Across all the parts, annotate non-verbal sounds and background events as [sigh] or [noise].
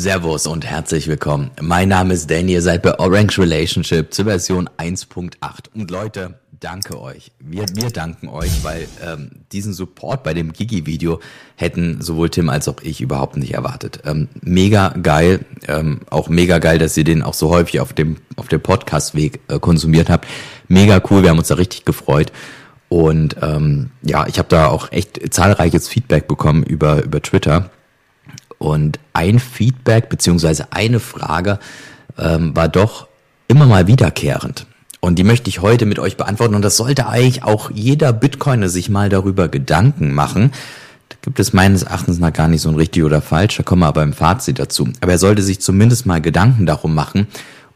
Servus und herzlich willkommen. Mein Name ist Danny, ihr seid bei Orange Relationship zur Version 1.8. Und Leute, danke euch. Wir, wir danken euch, weil ähm, diesen Support bei dem Gigi-Video hätten sowohl Tim als auch ich überhaupt nicht erwartet. Ähm, mega geil, ähm, auch mega geil, dass ihr den auch so häufig auf dem, auf dem Podcast-Weg äh, konsumiert habt. Mega cool, wir haben uns da richtig gefreut. Und ähm, ja, ich habe da auch echt zahlreiches Feedback bekommen über, über Twitter. Und ein Feedback beziehungsweise eine Frage ähm, war doch immer mal wiederkehrend. Und die möchte ich heute mit euch beantworten. Und das sollte eigentlich auch jeder Bitcoiner sich mal darüber Gedanken machen. Da gibt es meines Erachtens nach gar nicht so ein richtig oder falsch. Da kommen wir aber im Fazit dazu. Aber er sollte sich zumindest mal Gedanken darum machen,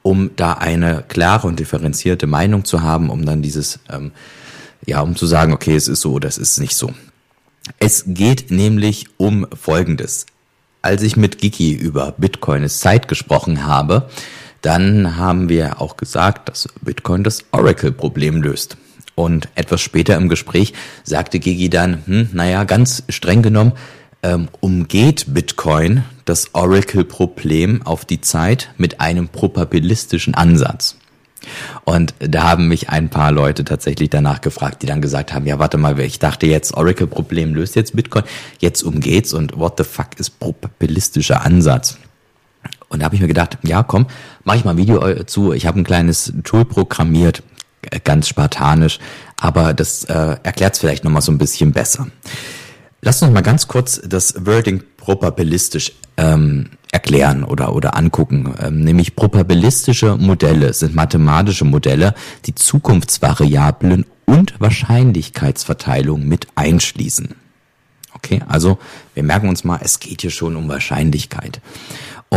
um da eine klare und differenzierte Meinung zu haben, um dann dieses, ähm, ja, um zu sagen, okay, es ist so oder es ist nicht so. Es geht nämlich um Folgendes als ich mit Giki über Bitcoin ist Zeit gesprochen habe, dann haben wir auch gesagt, dass Bitcoin das Oracle-Problem löst. Und etwas später im Gespräch sagte Gigi dann, hm, naja, ganz streng genommen, ähm, umgeht Bitcoin das Oracle-Problem auf die Zeit mit einem probabilistischen Ansatz. Und da haben mich ein paar Leute tatsächlich danach gefragt, die dann gesagt haben, ja, warte mal, ich dachte jetzt, Oracle-Problem löst jetzt Bitcoin, jetzt umgeht's und what the fuck ist probabilistischer Ansatz? Und da habe ich mir gedacht, ja, komm, mach ich mal ein Video zu. Ich habe ein kleines Tool programmiert, äh, ganz spartanisch, aber das äh, erklärt es vielleicht nochmal so ein bisschen besser. Lass uns mal ganz kurz das Wording probabilistisch ähm, erklären oder, oder angucken. Ähm, nämlich probabilistische Modelle sind mathematische Modelle, die Zukunftsvariablen und Wahrscheinlichkeitsverteilung mit einschließen. Okay, also wir merken uns mal, es geht hier schon um Wahrscheinlichkeit.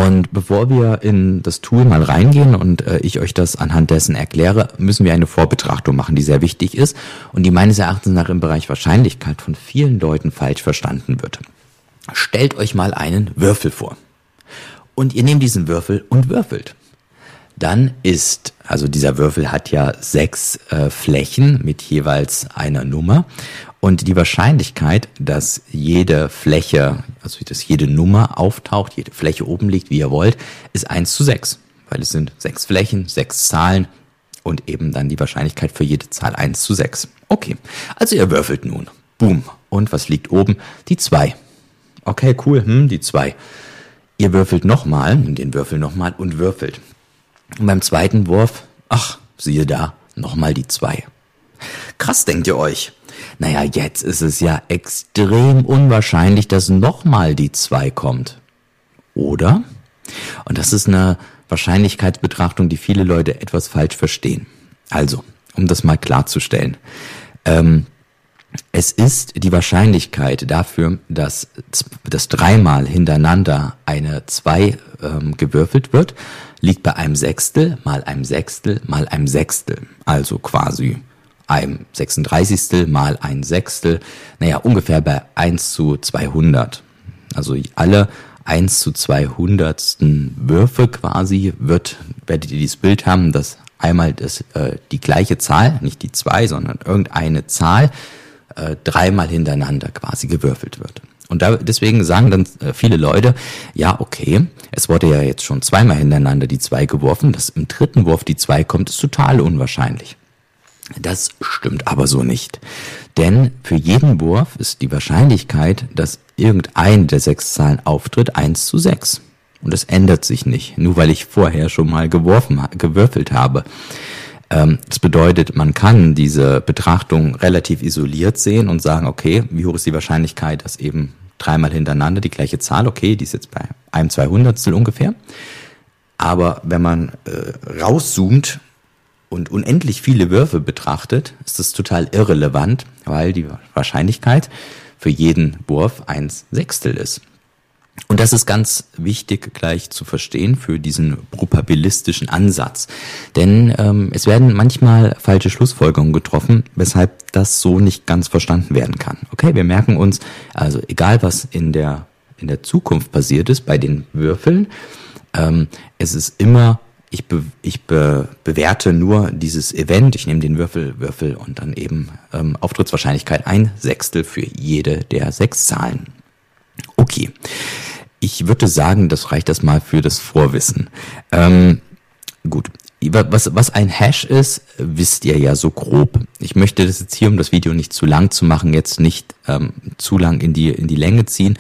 Und bevor wir in das Tool mal reingehen und äh, ich euch das anhand dessen erkläre, müssen wir eine Vorbetrachtung machen, die sehr wichtig ist und die meines Erachtens nach im Bereich Wahrscheinlichkeit von vielen Leuten falsch verstanden wird. Stellt euch mal einen Würfel vor. Und ihr nehmt diesen Würfel und würfelt. Dann ist, also dieser Würfel hat ja sechs äh, Flächen mit jeweils einer Nummer. Und die Wahrscheinlichkeit, dass jede Fläche, also dass jede Nummer auftaucht, jede Fläche oben liegt, wie ihr wollt, ist eins zu sechs, Weil es sind sechs Flächen, sechs Zahlen und eben dann die Wahrscheinlichkeit für jede Zahl eins zu sechs. Okay, also ihr würfelt nun. Boom. Und was liegt oben? Die zwei. Okay, cool, hm, die zwei. Ihr würfelt nochmal, den Würfel nochmal und würfelt. Und beim zweiten Wurf, ach, siehe da, nochmal die zwei. Krass, denkt ihr euch. Naja, jetzt ist es ja extrem unwahrscheinlich, dass nochmal die zwei kommt. Oder? Und das ist eine Wahrscheinlichkeitsbetrachtung, die viele Leute etwas falsch verstehen. Also, um das mal klarzustellen. Ähm, es ist die Wahrscheinlichkeit dafür, dass, dass dreimal hintereinander eine 2 ähm, gewürfelt wird, liegt bei einem Sechstel mal einem Sechstel mal einem Sechstel. Also quasi einem 36. mal ein Sechstel. Naja, ungefähr bei 1 zu 200. Also alle 1 zu 200. Würfe quasi wird, werdet ihr dieses Bild haben, dass einmal das, äh, die gleiche Zahl, nicht die zwei, sondern irgendeine Zahl äh, dreimal hintereinander quasi gewürfelt wird. Und da, deswegen sagen dann äh, viele Leute, ja, okay, es wurde ja jetzt schon zweimal hintereinander die zwei geworfen, dass im dritten Wurf die zwei kommt, ist total unwahrscheinlich. Das stimmt aber so nicht. Denn für jeden Wurf ist die Wahrscheinlichkeit, dass irgendein der sechs Zahlen auftritt, eins zu sechs. Und es ändert sich nicht, nur weil ich vorher schon mal geworfen, gewürfelt habe. Ähm, das bedeutet, man kann diese Betrachtung relativ isoliert sehen und sagen, okay, wie hoch ist die Wahrscheinlichkeit, dass eben dreimal hintereinander die gleiche Zahl, okay, die ist jetzt bei einem Zweihundertstel ungefähr. Aber wenn man äh, rauszoomt und unendlich viele Würfe betrachtet, ist das total irrelevant, weil die Wahrscheinlichkeit für jeden Wurf eins Sechstel ist. Und das ist ganz wichtig gleich zu verstehen für diesen probabilistischen Ansatz. Denn ähm, es werden manchmal falsche Schlussfolgerungen getroffen, weshalb das so nicht ganz verstanden werden kann. Okay, wir merken uns, also egal was in der, in der Zukunft passiert ist bei den Würfeln, ähm, es ist immer, ich, be, ich be, bewerte nur dieses Event, ich nehme den Würfel, Würfel und dann eben ähm, Auftrittswahrscheinlichkeit ein Sechstel für jede der sechs Zahlen. Okay. ich würde sagen, das reicht das mal für das Vorwissen. Ähm, gut, was, was ein Hash ist, wisst ihr ja so grob. Ich möchte das jetzt hier, um das Video nicht zu lang zu machen, jetzt nicht ähm, zu lang in die, in die Länge ziehen.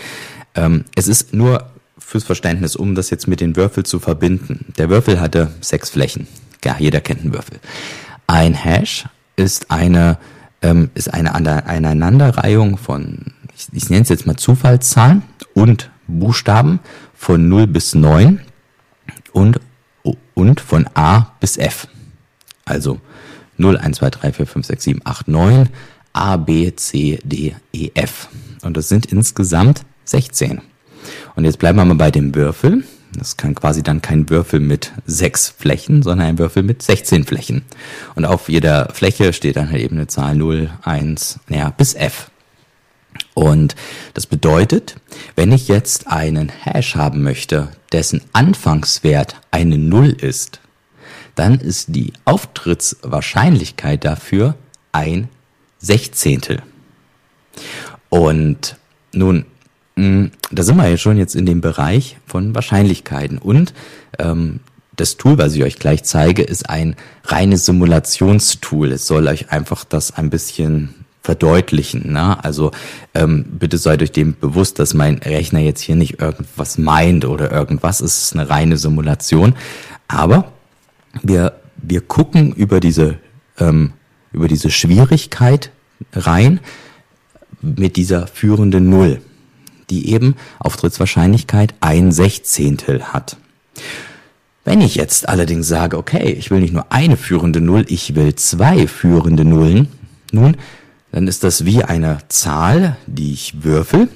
Ähm, es ist nur fürs Verständnis, um das jetzt mit den Würfeln zu verbinden. Der Würfel hatte sechs Flächen. Ja, jeder kennt einen Würfel. Ein Hash ist eine, ähm, ist eine Aneinanderreihung von, ich, ich nenne es jetzt mal Zufallszahlen und Buchstaben von 0 bis 9 und und von A bis F. Also 0, 1, 2, 3, 4, 5, 6, 7, 8, 9, A, B, C, D, E, F. Und das sind insgesamt 16. Und jetzt bleiben wir mal bei dem Würfel. Das kann quasi dann kein Würfel mit sechs Flächen, sondern ein Würfel mit 16 Flächen. Und auf jeder Fläche steht dann halt eben eine Zahl 0, 1, naja, bis F. Und das bedeutet, wenn ich jetzt einen Hash haben möchte, dessen Anfangswert eine Null ist, dann ist die Auftrittswahrscheinlichkeit dafür ein Sechzehntel. Und nun, da sind wir ja schon jetzt in dem Bereich von Wahrscheinlichkeiten. Und ähm, das Tool, was ich euch gleich zeige, ist ein reines Simulationstool. Es soll euch einfach das ein bisschen verdeutlichen. Ne? Also ähm, bitte seid euch dem bewusst, dass mein Rechner jetzt hier nicht irgendwas meint oder irgendwas. Es ist eine reine Simulation. Aber wir, wir gucken über diese, ähm, über diese Schwierigkeit rein mit dieser führenden Null, die eben Auftrittswahrscheinlichkeit ein Sechzehntel hat. Wenn ich jetzt allerdings sage, okay, ich will nicht nur eine führende Null, ich will zwei führende Nullen, nun dann ist das wie eine Zahl, die ich würfel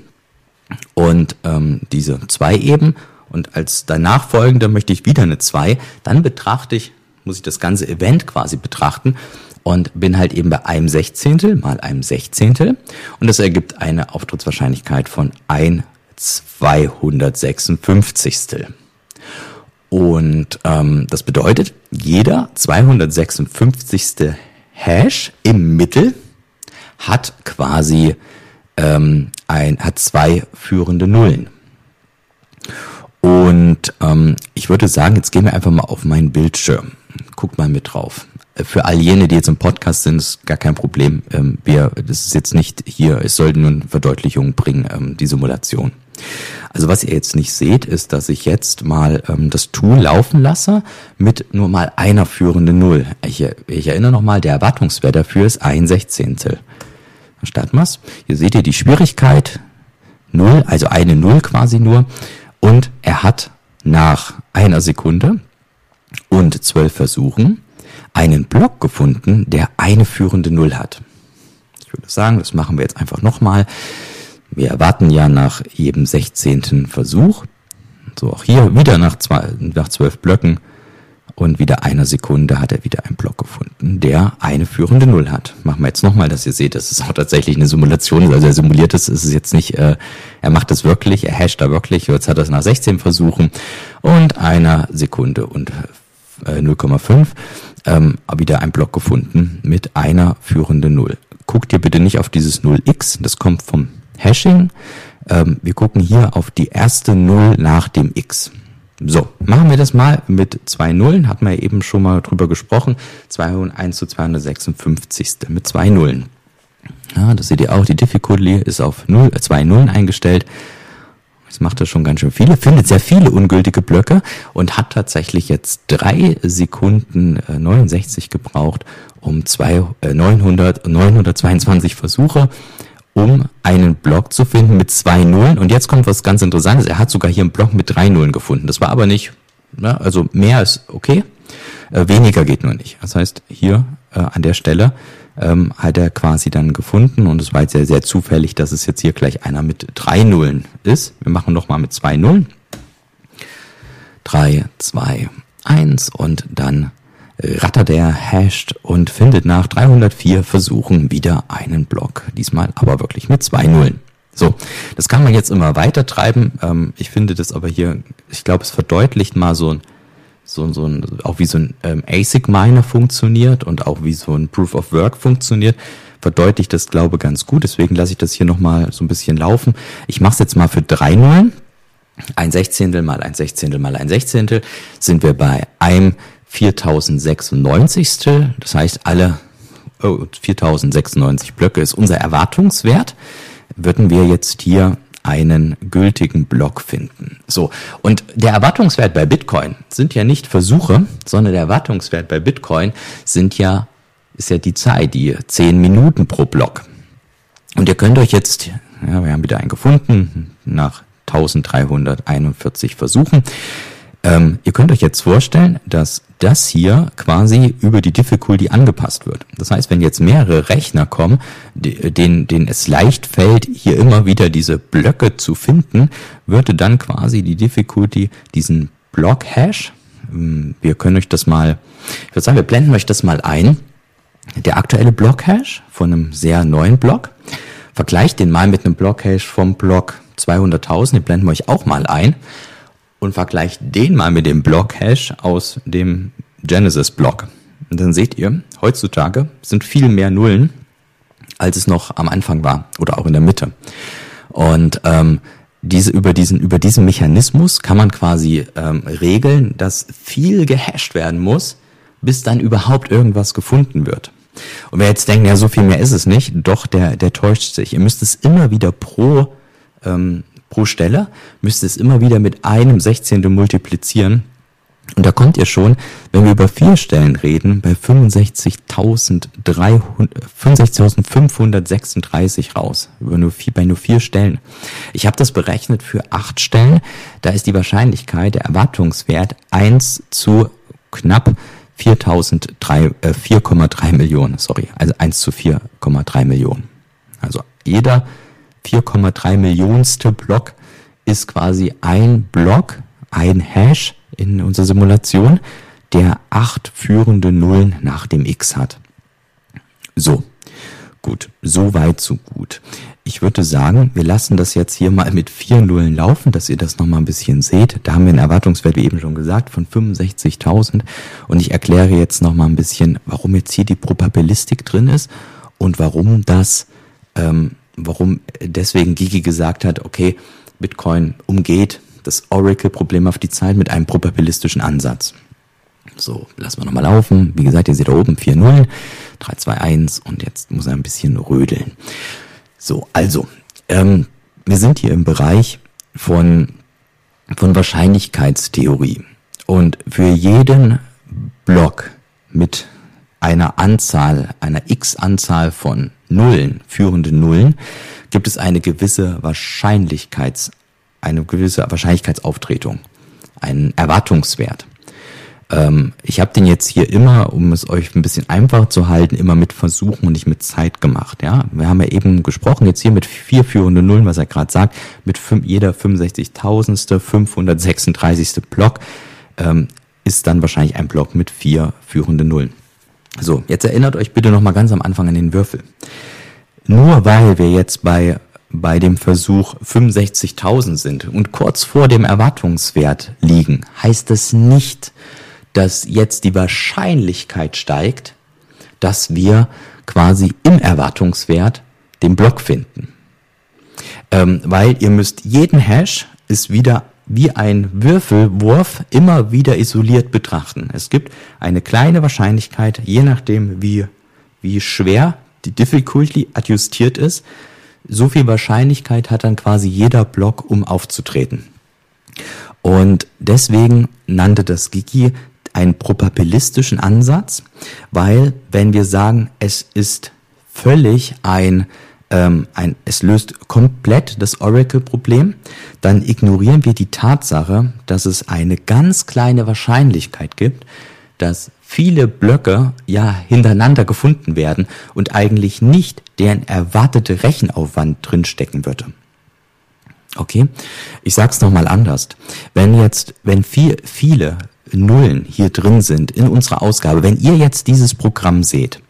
und ähm, diese zwei eben und als danach folgende möchte ich wieder eine zwei, dann betrachte ich, muss ich das ganze Event quasi betrachten und bin halt eben bei einem Sechzehntel mal einem Sechzehntel und das ergibt eine Auftrittswahrscheinlichkeit von ein 256. Und ähm, das bedeutet, jeder 256. Hash im Mittel hat quasi ähm, ein, hat zwei führende Nullen. Und ähm, ich würde sagen, jetzt gehen wir einfach mal auf meinen Bildschirm. Guckt mal mit drauf. Für all jene, die jetzt im Podcast sind, ist gar kein Problem. Ähm, wir, das ist jetzt nicht hier, es sollte nur eine Verdeutlichung bringen, ähm, die Simulation. Also was ihr jetzt nicht seht, ist, dass ich jetzt mal ähm, das Tool laufen lasse mit nur mal einer führenden Null. Ich, ich erinnere nochmal, der Erwartungswert dafür ist ein Sechzehntel. Dann starten wir's. Hier seht ihr die Schwierigkeit. Null, also eine Null quasi nur. Und er hat nach einer Sekunde und zwölf Versuchen einen Block gefunden, der eine führende Null hat. Ich würde sagen, das machen wir jetzt einfach nochmal. Wir erwarten ja nach jedem sechzehnten Versuch. So, auch hier wieder nach, zwei, nach zwölf Blöcken und wieder einer Sekunde hat er wieder einen Block gefunden, der eine führende Null hat. Machen wir jetzt nochmal, dass ihr seht, dass es auch tatsächlich eine Simulation ist. Also er simuliert es, ist es jetzt nicht, äh, er macht es wirklich, er hasht da wirklich. Jetzt hat er es nach 16 Versuchen und einer Sekunde und äh, 0,5 ähm, wieder ein Block gefunden mit einer führenden Null. Guckt ihr bitte nicht auf dieses 0x, das kommt vom Hashing. Ähm, wir gucken hier auf die erste Null nach dem x. So, machen wir das mal mit zwei Nullen, hatten wir eben schon mal drüber gesprochen. 201 zu 256. mit zwei Nullen. Ja, das seht ihr auch, die Difficulty ist auf 0, äh, zwei Nullen eingestellt. Jetzt macht er schon ganz schön viele, findet sehr viele ungültige Blöcke und hat tatsächlich jetzt drei Sekunden äh, 69 gebraucht, um zwei, äh, 900, 922 Versuche um einen Block zu finden mit zwei Nullen. Und jetzt kommt was ganz Interessantes. Er hat sogar hier einen Block mit drei Nullen gefunden. Das war aber nicht, ne, also mehr ist okay, äh, weniger geht nur nicht. Das heißt, hier äh, an der Stelle ähm, hat er quasi dann gefunden und es war jetzt sehr, sehr zufällig, dass es jetzt hier gleich einer mit drei Nullen ist. Wir machen nochmal mit zwei Nullen. Drei, zwei, eins und dann rattert er, hasht und findet nach 304 Versuchen wieder einen Block. Diesmal aber wirklich mit zwei Nullen. So, das kann man jetzt immer weiter treiben. Ähm, ich finde das aber hier, ich glaube, es verdeutlicht mal so ein, so, so ein, auch wie so ein ähm, ASIC-Miner funktioniert und auch wie so ein Proof of Work funktioniert, verdeutlicht das, glaube ganz gut. Deswegen lasse ich das hier nochmal so ein bisschen laufen. Ich mache es jetzt mal für drei Nullen. ein Sechzehntel mal ein Sechzehntel mal ein Sechzehntel sind wir bei einem 4096. Das heißt, alle oh, 4096 Blöcke ist unser Erwartungswert. Würden wir jetzt hier einen gültigen Block finden. So. Und der Erwartungswert bei Bitcoin sind ja nicht Versuche, sondern der Erwartungswert bei Bitcoin sind ja, ist ja die Zeit, die 10 Minuten pro Block. Und ihr könnt euch jetzt, ja, wir haben wieder einen gefunden, nach 1341 Versuchen. Ähm, ihr könnt euch jetzt vorstellen, dass das hier quasi über die Difficulty angepasst wird. Das heißt, wenn jetzt mehrere Rechner kommen, denen, denen es leicht fällt, hier immer wieder diese Blöcke zu finden, würde dann quasi die Difficulty diesen Block-Hash, ähm, wir können euch das mal, ich würde sagen, wir blenden euch das mal ein, der aktuelle Block-Hash von einem sehr neuen Block, vergleicht den mal mit einem Block-Hash vom Block 200.000, den blenden wir euch auch mal ein und vergleicht den mal mit dem Block-Hash aus dem Genesis-Block. Und dann seht ihr, heutzutage sind viel mehr Nullen, als es noch am Anfang war oder auch in der Mitte. Und ähm, diese, über, diesen, über diesen Mechanismus kann man quasi ähm, regeln, dass viel gehasht werden muss, bis dann überhaupt irgendwas gefunden wird. Und wer jetzt denkt, ja, so viel mehr ist es nicht, doch, der, der täuscht sich. Ihr müsst es immer wieder pro ähm, pro Stelle, müsst ihr es immer wieder mit einem Sechzehntel multiplizieren. Und da kommt ihr schon, wenn wir über vier Stellen reden, bei 65.536 raus. Über nur vier, bei nur vier Stellen. Ich habe das berechnet für acht Stellen. Da ist die Wahrscheinlichkeit, der Erwartungswert eins zu knapp 4,3 äh, Millionen, sorry, also eins zu 4,3 Millionen. Also jeder 4,3 Millionste Block ist quasi ein Block, ein Hash in unserer Simulation, der acht führende Nullen nach dem X hat. So, gut, so weit, so gut. Ich würde sagen, wir lassen das jetzt hier mal mit vier Nullen laufen, dass ihr das nochmal ein bisschen seht. Da haben wir einen Erwartungswert, wie eben schon gesagt, von 65.000. Und ich erkläre jetzt nochmal ein bisschen, warum jetzt hier die Probabilistik drin ist und warum das ähm, warum deswegen Gigi gesagt hat, okay, Bitcoin umgeht das Oracle-Problem auf die Zeit mit einem probabilistischen Ansatz. So, lassen wir nochmal laufen. Wie gesagt, ihr seht da oben 4 0, 3, 2, 1 und jetzt muss er ein bisschen rödeln. So, also, ähm, wir sind hier im Bereich von, von Wahrscheinlichkeitstheorie. Und für jeden Block mit einer Anzahl, einer x-Anzahl von Nullen, führende Nullen, gibt es eine gewisse Wahrscheinlichkeits, eine gewisse Wahrscheinlichkeitsauftritung, einen Erwartungswert. Ähm, ich habe den jetzt hier immer, um es euch ein bisschen einfacher zu halten, immer mit Versuchen und nicht mit Zeit gemacht. Ja, wir haben ja eben gesprochen jetzt hier mit vier führenden Nullen, was er gerade sagt, mit fünf, jeder 65.000ste, 536. Block ähm, ist dann wahrscheinlich ein Block mit vier führenden Nullen. So, jetzt erinnert euch bitte nochmal ganz am Anfang an den Würfel. Nur weil wir jetzt bei, bei dem Versuch 65.000 sind und kurz vor dem Erwartungswert liegen, heißt das nicht, dass jetzt die Wahrscheinlichkeit steigt, dass wir quasi im Erwartungswert den Block finden. Ähm, weil ihr müsst jeden Hash ist wieder wie ein Würfelwurf immer wieder isoliert betrachten. Es gibt eine kleine Wahrscheinlichkeit, je nachdem wie, wie schwer die Difficulty adjustiert ist, so viel Wahrscheinlichkeit hat dann quasi jeder Block, um aufzutreten. Und deswegen nannte das Gigi einen probabilistischen Ansatz, weil wenn wir sagen, es ist völlig ein ähm, ein, es löst komplett das Oracle-Problem, dann ignorieren wir die Tatsache, dass es eine ganz kleine Wahrscheinlichkeit gibt, dass viele Blöcke ja hintereinander gefunden werden und eigentlich nicht deren erwartete Rechenaufwand drinstecken würde. Okay, ich sag's nochmal anders. Wenn jetzt, wenn viel, viele Nullen hier drin sind in unserer Ausgabe, wenn ihr jetzt dieses Programm seht,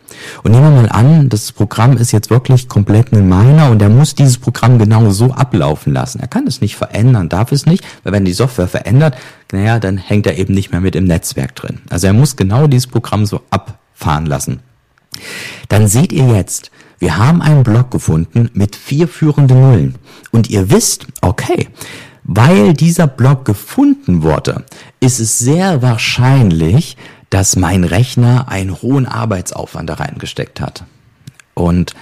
und nehmen wir mal an, das Programm ist jetzt wirklich komplett ein Miner und er muss dieses Programm genau so ablaufen lassen. Er kann es nicht verändern, darf es nicht, weil wenn die Software verändert, naja, dann hängt er eben nicht mehr mit im Netzwerk drin. Also er muss genau dieses Programm so abfahren lassen. Dann seht ihr jetzt, wir haben einen Block gefunden mit vier führenden Nullen. Und ihr wisst, okay, weil dieser Block gefunden wurde, ist es sehr wahrscheinlich, dass mein Rechner einen hohen Arbeitsaufwand da reingesteckt hat und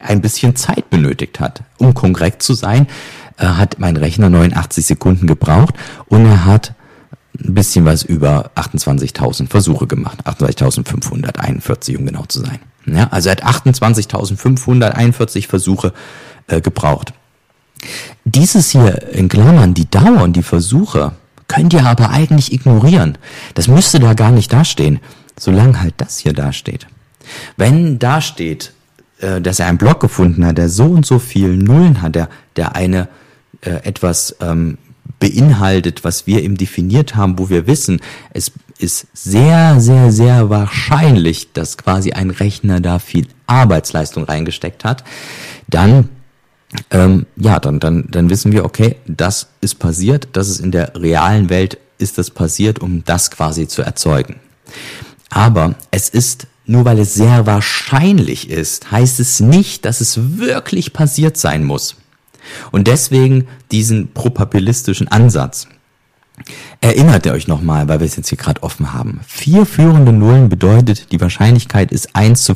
ein bisschen Zeit benötigt hat. Um korrekt zu sein, äh, hat mein Rechner 89 Sekunden gebraucht und er hat ein bisschen was über 28.000 Versuche gemacht. 28.541, um genau zu sein. Ja, also er hat 28.541 Versuche äh, gebraucht. Dieses hier in Klammern, die Dauer und die Versuche, könnt ihr aber eigentlich ignorieren. Das müsste da gar nicht dastehen, solange halt das hier dasteht. Wenn da steht, äh, dass er einen Block gefunden hat, der so und so viel Nullen hat, der, der eine äh, etwas ähm, beinhaltet, was wir eben definiert haben, wo wir wissen, es ist sehr, sehr, sehr wahrscheinlich, dass quasi ein Rechner da viel Arbeitsleistung reingesteckt hat, dann ähm, ja, dann, dann, dann wissen wir, okay, das ist passiert, das ist in der realen Welt ist das passiert, um das quasi zu erzeugen. Aber es ist, nur weil es sehr wahrscheinlich ist, heißt es nicht, dass es wirklich passiert sein muss. Und deswegen diesen probabilistischen Ansatz. Erinnert ihr euch nochmal, weil wir es jetzt hier gerade offen haben. Vier führende Nullen bedeutet, die Wahrscheinlichkeit ist 1 zu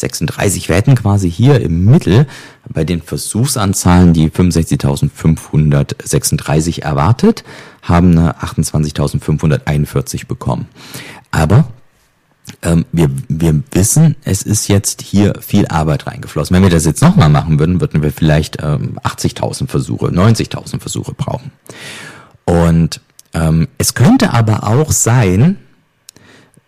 65.536. Wir hätten quasi hier im Mittel bei den Versuchsanzahlen die 65.536 erwartet, haben eine 28.541 bekommen. Aber ähm, wir, wir wissen, es ist jetzt hier viel Arbeit reingeflossen. Wenn wir das jetzt nochmal machen würden, würden wir vielleicht ähm, 80.000 Versuche, 90.000 Versuche brauchen. Und ähm, es könnte aber auch sein,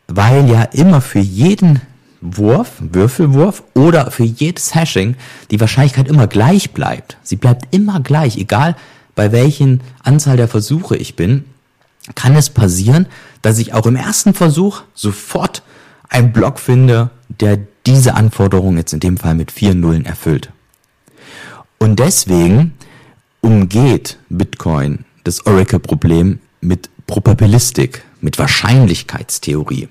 weil ja immer für jeden Wurf, Würfelwurf oder für jedes Hashing die Wahrscheinlichkeit immer gleich bleibt. Sie bleibt immer gleich, egal bei welchen Anzahl der Versuche ich bin, kann es passieren, dass ich auch im ersten Versuch sofort einen Block finde, der diese Anforderung jetzt in dem Fall mit vier Nullen erfüllt. Und deswegen umgeht Bitcoin das Oracle-Problem mit Probabilistik, mit Wahrscheinlichkeitstheorie.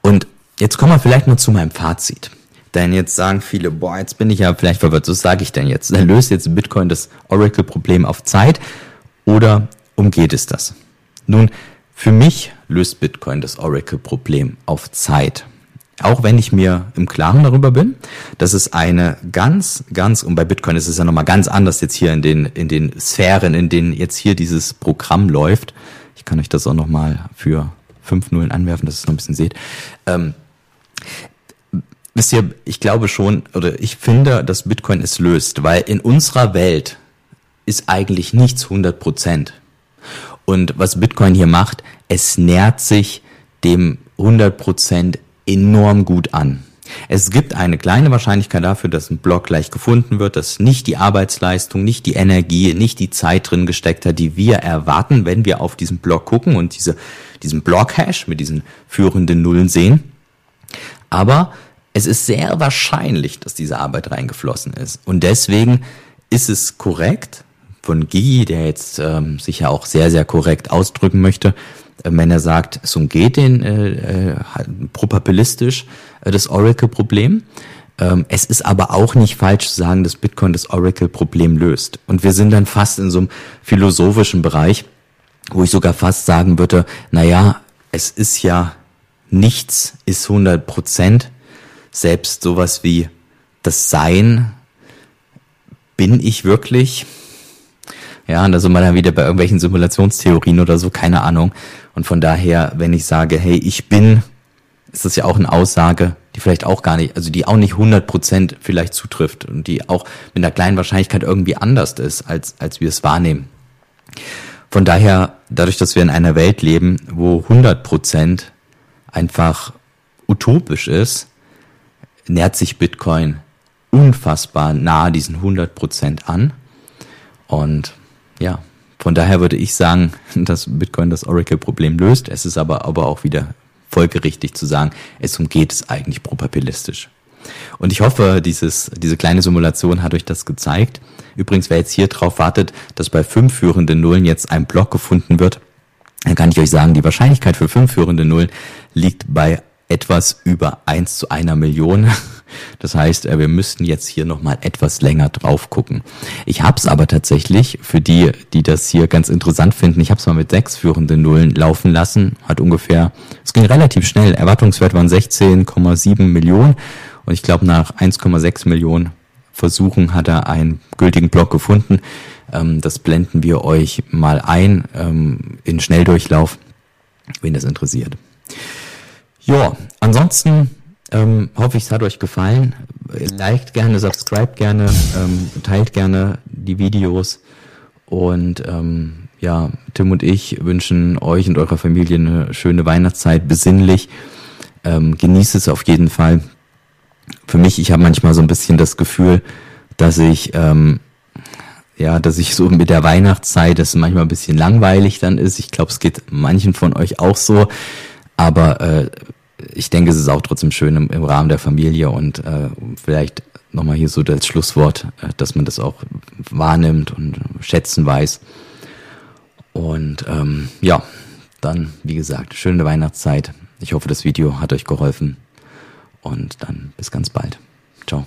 Und jetzt kommen wir vielleicht mal zu meinem Fazit. Denn jetzt sagen viele, boah, jetzt bin ich ja vielleicht verwirrt, was sage ich denn jetzt? Dann löst jetzt Bitcoin das Oracle-Problem auf Zeit oder umgeht es das? Nun, für mich löst Bitcoin das Oracle-Problem auf Zeit. Auch wenn ich mir im Klaren darüber bin, dass es eine ganz, ganz, und bei Bitcoin ist es ja nochmal ganz anders jetzt hier in den, in den Sphären, in denen jetzt hier dieses Programm läuft. Ich kann euch das auch nochmal für fünf Nullen anwerfen, dass ihr es noch ein bisschen seht. Ähm, wisst ihr, ich glaube schon, oder ich finde, dass Bitcoin es löst, weil in unserer Welt ist eigentlich nichts 100 Prozent. Und was Bitcoin hier macht, es nähert sich dem 100% enorm gut an. Es gibt eine kleine Wahrscheinlichkeit dafür, dass ein Block gleich gefunden wird, dass nicht die Arbeitsleistung, nicht die Energie, nicht die Zeit drin gesteckt hat, die wir erwarten, wenn wir auf diesen Block gucken und diese, diesen Block-Hash mit diesen führenden Nullen sehen. Aber es ist sehr wahrscheinlich, dass diese Arbeit reingeflossen ist. Und deswegen ist es korrekt, von Gigi, der jetzt ähm, sich ja auch sehr, sehr korrekt ausdrücken möchte, äh, wenn er sagt, es umgeht den äh, äh, probabilistisch äh, das Oracle-Problem. Ähm, es ist aber auch nicht falsch zu sagen, dass Bitcoin das Oracle-Problem löst. Und wir sind dann fast in so einem philosophischen Bereich, wo ich sogar fast sagen würde, na ja, es ist ja nichts ist 100 Prozent. Selbst sowas wie das Sein bin ich wirklich ja, und da sind wir dann wieder bei irgendwelchen Simulationstheorien oder so, keine Ahnung. Und von daher, wenn ich sage, hey, ich bin, ist das ja auch eine Aussage, die vielleicht auch gar nicht, also die auch nicht 100 Prozent vielleicht zutrifft und die auch mit einer kleinen Wahrscheinlichkeit irgendwie anders ist, als, als wir es wahrnehmen. Von daher, dadurch, dass wir in einer Welt leben, wo 100 Prozent einfach utopisch ist, nähert sich Bitcoin unfassbar nah diesen 100 Prozent an. Und ja, von daher würde ich sagen, [laughs] dass Bitcoin das Oracle-Problem löst. Es ist aber, aber auch wieder folgerichtig zu sagen, es umgeht es eigentlich probabilistisch. Und ich hoffe, dieses, diese kleine Simulation hat euch das gezeigt. Übrigens, wer jetzt hier drauf wartet, dass bei fünf führenden Nullen jetzt ein Block gefunden wird, dann kann ich euch sagen, die Wahrscheinlichkeit für fünf führende Nullen liegt bei etwas über eins zu einer Million. [laughs] Das heißt, äh, wir müssten jetzt hier nochmal etwas länger drauf gucken. Ich habe es aber tatsächlich, für die, die das hier ganz interessant finden, ich habe es mal mit sechs führenden Nullen laufen lassen, hat ungefähr, es ging relativ schnell, Erwartungswert waren 16,7 Millionen und ich glaube nach 1,6 Millionen Versuchen hat er einen gültigen Block gefunden. Ähm, das blenden wir euch mal ein ähm, in Schnelldurchlauf, wen das interessiert. Ja, ansonsten ähm, hoffe ich, es hat euch gefallen. Liked gerne, subscribe gerne, ähm, teilt gerne die Videos. Und ähm, ja, Tim und ich wünschen euch und eurer Familie eine schöne Weihnachtszeit, besinnlich. Ähm, genießt es auf jeden Fall. Für mich, ich habe manchmal so ein bisschen das Gefühl, dass ich ähm, ja, dass ich so mit der Weihnachtszeit, das manchmal ein bisschen langweilig dann ist. Ich glaube, es geht manchen von euch auch so. Aber äh, ich denke, es ist auch trotzdem schön im, im Rahmen der Familie und äh, vielleicht nochmal hier so das Schlusswort, äh, dass man das auch wahrnimmt und schätzen weiß. Und ähm, ja, dann, wie gesagt, schöne Weihnachtszeit. Ich hoffe, das Video hat euch geholfen. Und dann bis ganz bald. Ciao.